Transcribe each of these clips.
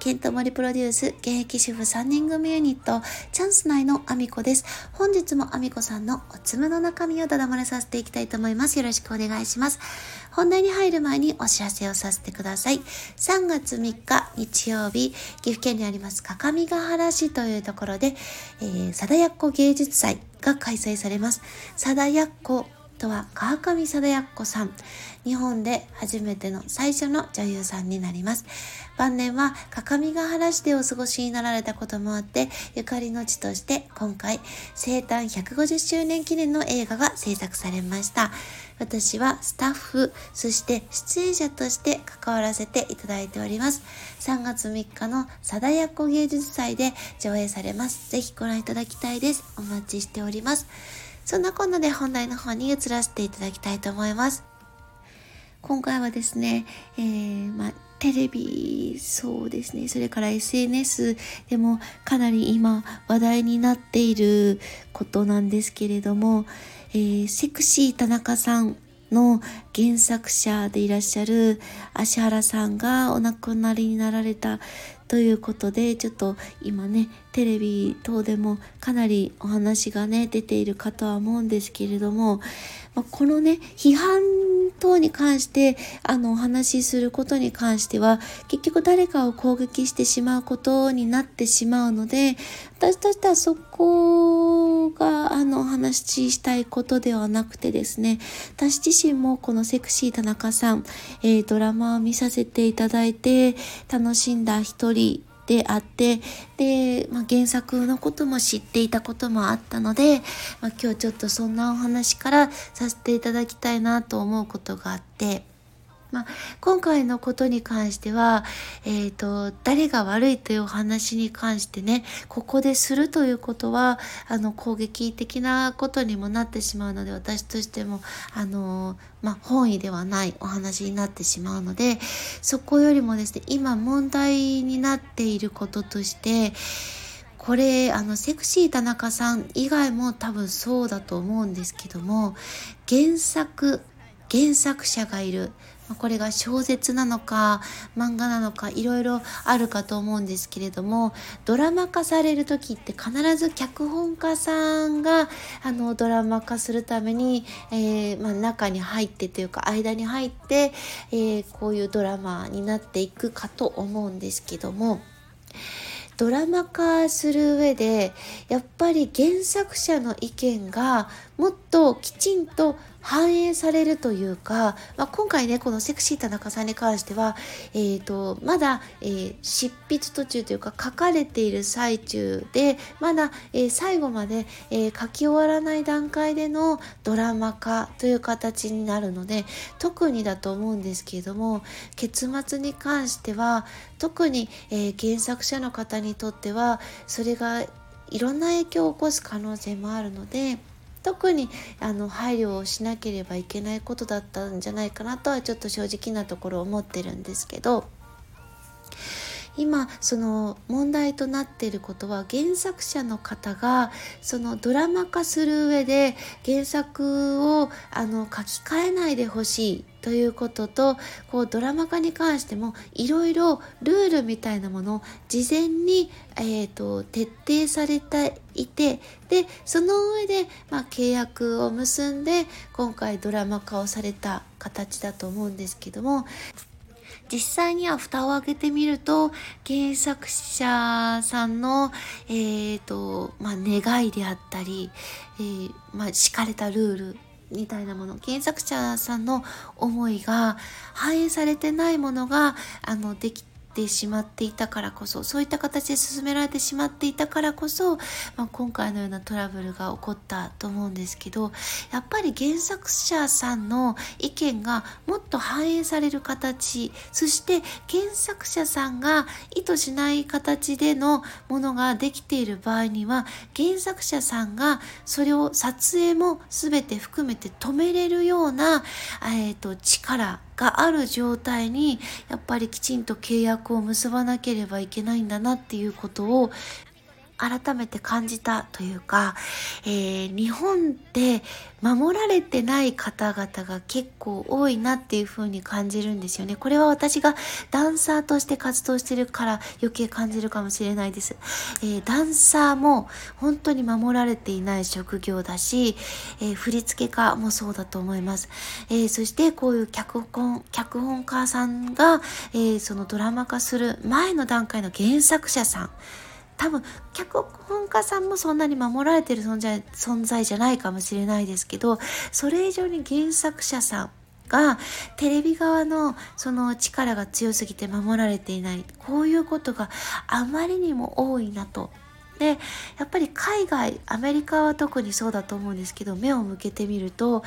ケントモリプロデュース現役主婦3人組ユニットチャンス内のアミコです。本日もアミコさんのおつむの中身をだだ漏れさせていきたいと思います。よろしくお願いします。本題に入る前にお知らせをさせてください。3月3日日曜日、岐阜県にあります各務原市というところで、えー、貞奴芸術祭が開催されます。貞奴とは川上貞奴さん。日本で初めての最初の女優さんになります。晩年は各務原市でお過ごしになられたこともあって、ゆかりの地として今回生誕150周年記念の映画が制作されました。私はスタッフ、そして出演者として関わらせていただいております。3月3日の貞奴芸術祭で上映されます。ぜひご覧いただきたいです。お待ちしております。そんなこんなで本題の方に移らせていただきたいと思います。今回はですね、えー、まテレビ、そうですね、それから SNS でもかなり今話題になっていることなんですけれども、えー、セクシー田中さんの原作者でいらっしゃる芦原さんがお亡くなりになられたということでちょっと今ねテレビ等でもかなりお話がね出ているかとは思うんですけれども、ま、このね批判等に関してあのお話しすることに関しては結局誰かを攻撃してしまうことになってしまうので私としてはそこがあのお話ししたいことではなくてですね私自身もこのセクシー田中さん、えー、ドラマを見させていただいて楽しんだ一人であってで、まあ、原作のことも知っていたこともあったので、まあ、今日ちょっとそんなお話からさせていただきたいなと思うことがあってまあ、今回のことに関しては、えっ、ー、と、誰が悪いというお話に関してね、ここでするということは、あの、攻撃的なことにもなってしまうので、私としても、あの、まあ、本意ではないお話になってしまうので、そこよりもですね、今問題になっていることとして、これ、あの、セクシー田中さん以外も多分そうだと思うんですけども、原作、原作者がいる。これが小説なのか漫画なのかいろいろあるかと思うんですけれどもドラマ化される時って必ず脚本家さんがあのドラマ化するために、えー、まあ、中に入ってというか間に入って、えー、こういうドラマになっていくかと思うんですけども。ドラマ化する上でやっぱり原作者の意見がもっときちんと反映されるというか、まあ、今回ねこのセクシー田中さんに関しては、えーと、まだ、えー、執筆途中というか書かれている最中でまだ、えー、最後まで、えー、書き終わらない段階でのドラマ化という形になるので特にだと思うんですけれども結末に関しては特に、え原作者の方にとってはそれがいろんな影響を起こす可能性もあるので。特にあの配慮をしなければいけないことだったんじゃないかなとはちょっと正直なところ思ってるんですけど。今その問題となっていることは原作者の方がそのドラマ化する上で原作をあの書き換えないでほしいということとこうドラマ化に関してもいろいろルールみたいなものを事前に、えーと、徹底されていてでその上で、まあ、契約を結んで今回ドラマ化をされた形だと思うんですけども実際には蓋を開けてみると原作者さんの、えーとまあ、願いであったり、えー、まあ、敷かれたルールみたいなもの原作者さんの思いが反映されてないものがあのできてしまっていたからこそそういった形で進められてしまっていたからこそ、まあ、今回のようなトラブルが起こったと思うんですけどやっぱり原作者さんの意見がもっと反映される形そして原作者さんが意図しない形でのものができている場合には原作者さんがそれを撮影も全て含めて止めれるような、えーと、力がある状態にやっぱりきちんと契約を結ばなければいけないんだなっていうことを改めて感じたというか、えー、日本で守られてない方々が結構多いなっていう風に感じるんですよね。これは私がダンサーとして活動してるから余計感じるかもしれないです。えー、ダンサーも本当に守られていない職業だし、えー、振付家もそうだと思います。えそしてこういう脚本、脚本家さんが、えそのドラマ化する前の段階の原作者さん、多分脚本家さんもそんなに守られてる存在存在じゃないかもしれないですけどそれ以上に原作者さんがテレビ側のその力が強すぎて守られていないこういうことがあまりにも多いなと。でやっぱり海外アメリカは特にそうだと思うんですけど目を向けてみると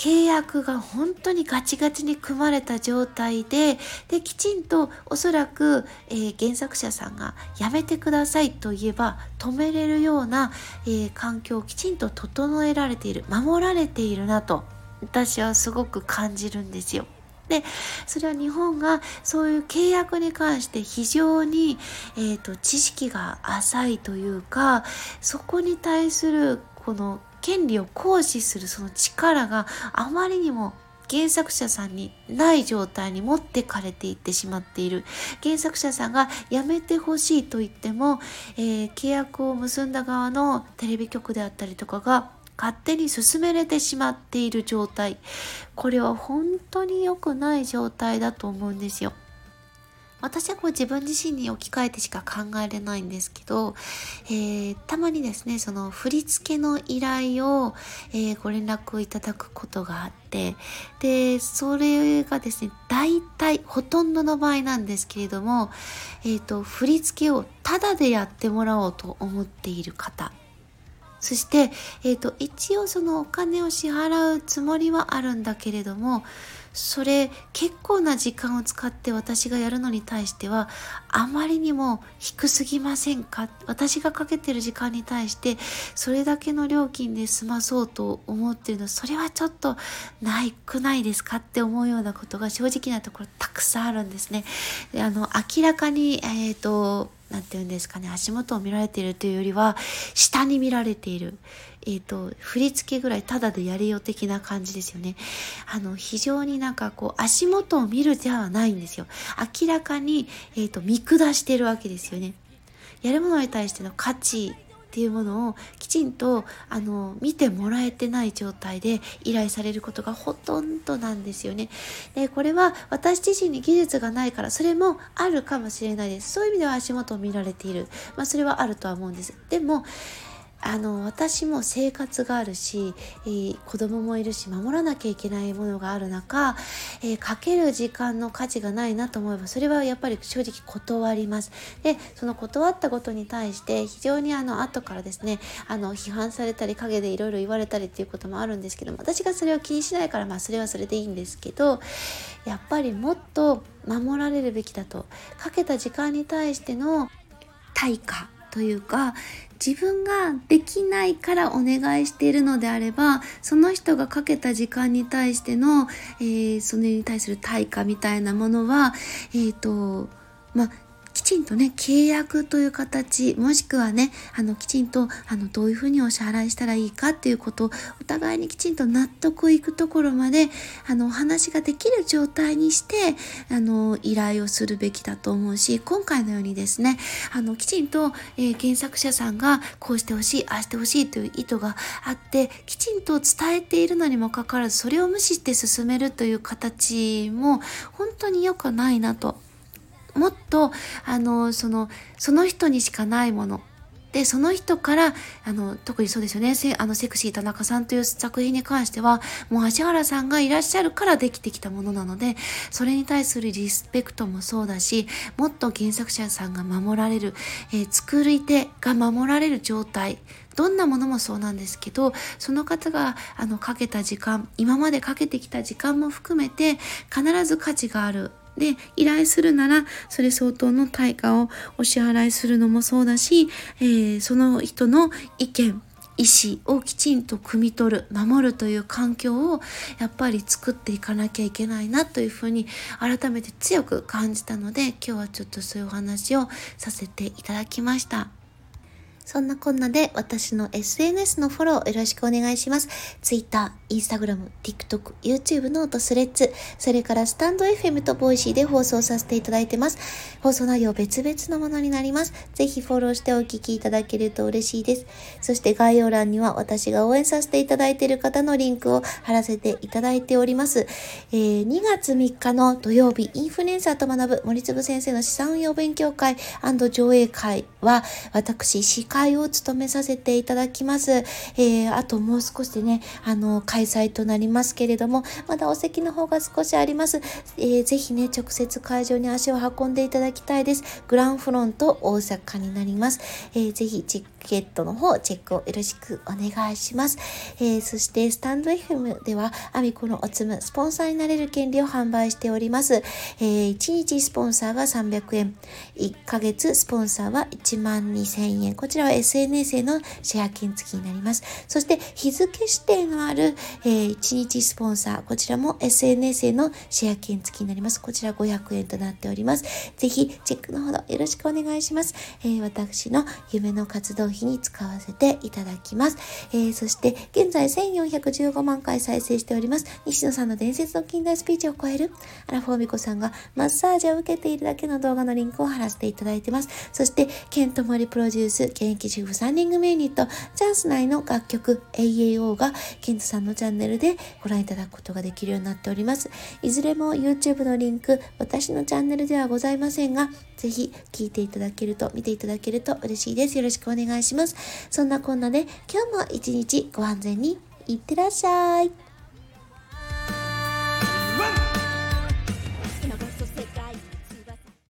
契約が本当にガチガチに組まれた状態でできちんとおそらく、えー、原作者さんがやめてくださいと言えば止めれるような、えー、環境をきちんと整えられている守られているなと私はすごく感じるんですよ。でそれは日本がそういう契約に関して非常に、えーと知識が浅いというかそこに対するこの権利を行使するその力があまりにも原作者さんにない状態に持ってかれていってしまっている原作者さんがやめてほしいと言っても、えー、契約を結んだ側のテレビ局であったりとかが勝手に進めれてしまっている状態これは本当に良くない状態だと思うんですよ。私はこう自分自身に置き換えてしか考えれないんですけど、えー、たまにですねその振り付けの依頼を、えー、ご連絡をいただくことがあってでそれがですね大体ほとんどの場合なんですけれども、えーと、振り付けをタダでやってもらおうと思っている方。そして、えーと一応そのお金を支払うつもりはあるんだけれどもそれ結構な時間を使って私がやるのに対してはあまりにも低すぎませんか？私がかけてる時間に対してそれだけの料金で済まそうと思ってるのそれはちょっとないくないですか？って思うようなことが正直なところたくさんあるんですね。であの明らかに、えーと何て言うんですかね足元を見られているというよりは下に見られている。えっ、ー、と、振り付けぐらいただでやれよ的な感じですよね。あの、非常になんかこう、足元を見るではないんですよ。明らかに、えっ、ー、と、見下してるわけですよね。やるものに対しての価値っていうものをきちんとあの見てもらえてない状態で依頼されることがほとんどなんですよね。でこれは私自身に技術がないからそれもあるかもしれないです。そういう意味では足元を見られている。まあそれはあるとは思うんです。でもあの私も生活があるし、えー、子供もいるし守らなきゃいけないものがある中、えー、かける時間の価値がないなと思えばそれはやっぱり正直断ります。でその断ったことに対して非常にあの後からですねあの批判されたり陰でいろいろ言われたりっていうこともあるんですけども私がそれを気にしないからまあそれはそれでいいんですけどやっぱりもっと守られるべきだとかけた時間に対しての対価というか自分ができないからお願いしているのであればその人がかけた時間に対しての、えー、それに対する対価みたいなものはえっ、ー、とまあきちんとね、契約という形、もしくはね、あの、きちんと、あの、どういうふうにお支払いしたらいいかっていうことを、お互いにきちんと納得いくところまで、あの、お話ができる状態にして、あの、依頼をするべきだと思うし、今回のようにですね、あの、きちんと、えー、原作者さんが、こうしてほしい、ああしてほしいという意図があって、きちんと伝えているのにもかかわらず、それを無視して進めるという形も、本当に良くないなともっとあのそのその人にしかないもの。で、その人から、あの、特にそうですよね、あの、セクシー田中さんという作品に関しては、もう芦原さんがいらっしゃるからできてきたものなので、それに対するリスペクトもそうだし、もっと原作者さんが守られる、えー、作り手が守られる状態、どんなものもそうなんですけど、その方が、あの、かけた時間、今までかけてきた時間も含めて、必ず価値があるで、依頼するなら、それ相当の対価をお支払いするのもそうだし、えー、その人の意見、意思をきちんと汲み取る、守るという環境をやっぱり作っていかなきゃいけないなというふうに改めて強く感じたので、今日はちょっとそういうお話をさせていただきました。そんなこんなで私の SNS のフォローよろしくお願いします。Twitter、Instagram、TikTok、 YouTube、note、スレッズ、それからスタンド FM とボイシーで放送させていただいてます。放送内容別々のものになります。ぜひフォローしてお聞きいただけると嬉しいです。そして概要欄には私が応援させていただいている方のリンクを貼らせていただいております。えー、2月3日の土曜日、インフルエンサーと学ぶ森次先生の資産運用勉強会上映会は、私、司会会を務めさせていただきます。えー、あともう少しでね、あの、開催となりますけれども、まだお席の方が少しあります。えー、ぜひね、直接会場に足を運んでいただきたいです。グランフロント大阪になります。えー、ぜひケットの方、チェックをよろしくお願いします。えー、そして、スタンド FM では、アミコのおつむ、スポンサーになれる権利を販売しております。えー、1日スポンサーが300円、1ヶ月スポンサーは1万2000円。こちらは SNS へのシェア券付きになります。そして日付指定のある、えー、1日スポンサー、こちらも SNS へのシェア券付きになります。こちら500円となっております。ぜひチェックのほどよろしくお願いします。えー、私の夢の活動費に使わせていただきます。えー、そして現在1415万回再生しております。西野さんの伝説の近代スピーチを超えるアラフォーミコさんがマッサージを受けているだけの動画のリンクを貼らせていただいてます。そして、ケントモリプロデュース、現役主婦3人組ユニット、チャンス内の楽曲 AAO が、ケントさんのチャンネルでご覧いただくことができるようになっております。いずれも YouTube のリンク、私のチャンネルではございませんが、ぜひ聞いていただけると、見ていただけると嬉しいです。よろしくお願い願いします。そんなこんなで、今日も一日ご安全にいってらっしゃい。